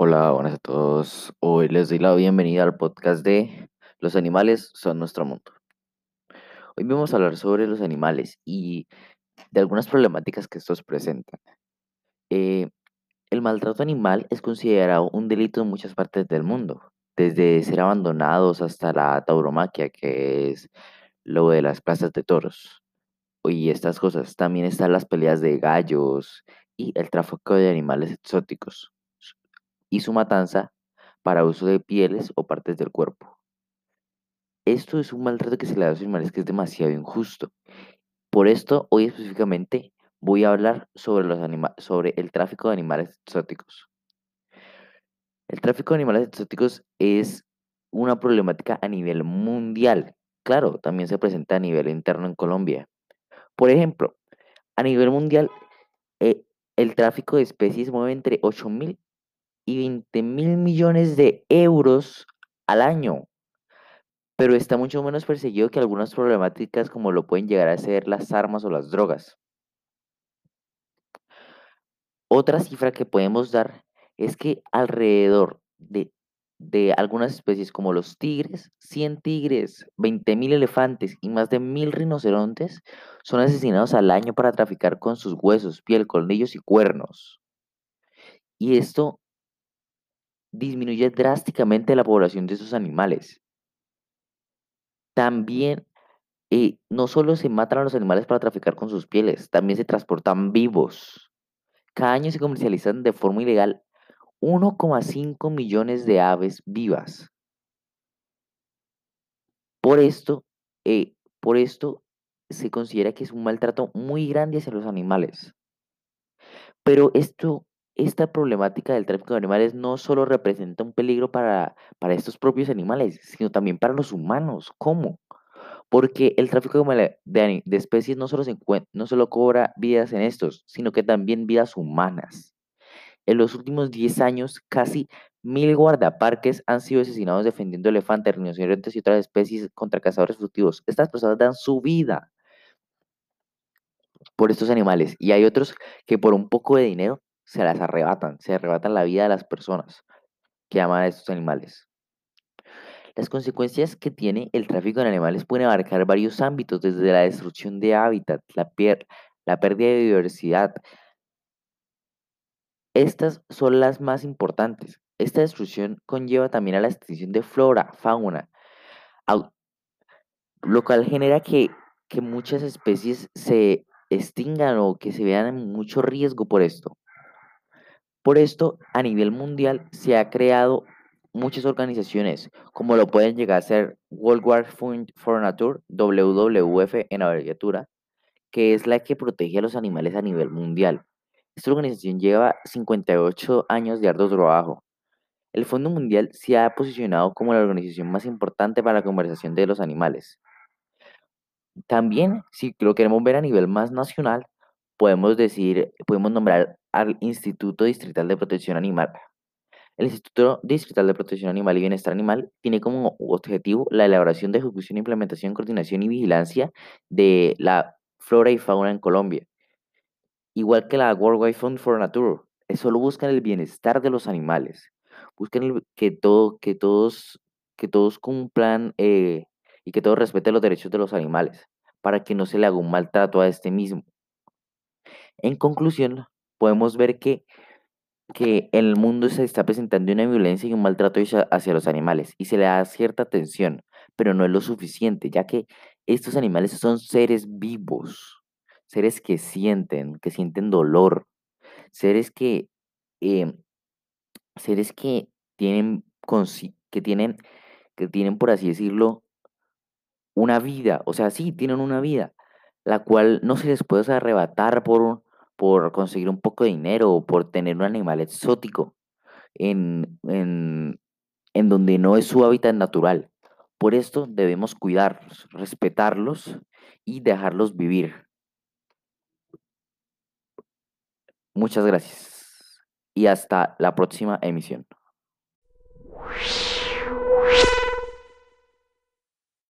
Hola, buenas a todos. Hoy les doy la bienvenida al podcast de Los animales son nuestro mundo. Hoy vamos a hablar sobre los animales y de algunas problemáticas que estos presentan. Eh, el maltrato animal es considerado un delito en muchas partes del mundo, desde ser abandonados hasta la tauromaquia, que es lo de las plazas de toros. Y estas cosas. También están las peleas de gallos y el tráfico de animales exóticos y su matanza para uso de pieles o partes del cuerpo. Esto es un maltrato que se le da a los animales que es demasiado injusto. Por esto, hoy específicamente voy a hablar sobre, los sobre el tráfico de animales exóticos. El tráfico de animales exóticos es una problemática a nivel mundial. Claro, también se presenta a nivel interno en Colombia. Por ejemplo, a nivel mundial, eh, el tráfico de especies mueve entre 8.000 y 20 mil millones de euros al año. Pero está mucho menos perseguido que algunas problemáticas como lo pueden llegar a ser las armas o las drogas. Otra cifra que podemos dar es que alrededor de, de algunas especies como los tigres, 100 tigres, 20 mil elefantes y más de mil rinocerontes son asesinados al año para traficar con sus huesos, piel, colmillos y cuernos. Y esto disminuye drásticamente la población de esos animales. También, eh, no solo se matan a los animales para traficar con sus pieles, también se transportan vivos. Cada año se comercializan de forma ilegal 1,5 millones de aves vivas. Por esto, eh, por esto se considera que es un maltrato muy grande hacia los animales. Pero esto esta problemática del tráfico de animales no solo representa un peligro para, para estos propios animales, sino también para los humanos. ¿Cómo? Porque el tráfico de, especies no solo, se no solo cobra vidas en estos, sino que también vidas humanas. En los últimos 10 años, casi mil guardaparques han sido asesinados defendiendo elefantes, rinocerontes y otras especies contra cazadores furtivos. Estas personas dan su vida por estos animales y hay otros que por un poco de dinero se las arrebatan, se arrebatan la vida de las personas que aman a estos animales. Las consecuencias que tiene el tráfico de animales pueden abarcar varios ámbitos, desde la destrucción de hábitat, la, la pérdida de biodiversidad. Estas son las más importantes. Esta destrucción conlleva también a la extinción de flora, fauna, lo cual genera que, que muchas especies se extingan o que se vean en mucho riesgo por esto. Por esto, a nivel mundial se ha creado muchas organizaciones, como lo pueden llegar a ser World War Fund for Nature, WWF en abreviatura, que es la que protege a los animales a nivel mundial. Esta organización lleva 58 años de arduo trabajo. El Fondo Mundial se ha posicionado como la organización más importante para la conversación de los animales. También, si lo queremos ver a nivel más nacional, podemos decir, podemos nombrar al Instituto Distrital de Protección Animal. El Instituto Distrital de Protección Animal y Bienestar Animal tiene como objetivo la elaboración de ejecución, implementación, coordinación y vigilancia de la flora y fauna en Colombia. Igual que la World Wide Fund for Nature, solo buscan el bienestar de los animales, buscan que, que, todos, que todos cumplan eh, y que todos respeten los derechos de los animales, para que no se le haga un maltrato a este mismo. En conclusión, podemos ver que, que en el mundo se está presentando una violencia y un maltrato hacia, los animales y se le da cierta atención, pero no es lo suficiente, ya que estos animales son seres vivos, seres que sienten, que sienten dolor, seres que, em, seres que tienen, que tienen, que tienen, por así decirlo, una vida, o sea, sí, tienen una vida, la cual no se les puede arrebatar por por conseguir un poco de dinero o por tener un animal exótico en, en, en donde no es su hábitat natural. Por esto debemos cuidarlos, respetarlos y dejarlos vivir. Muchas gracias y hasta la próxima emisión.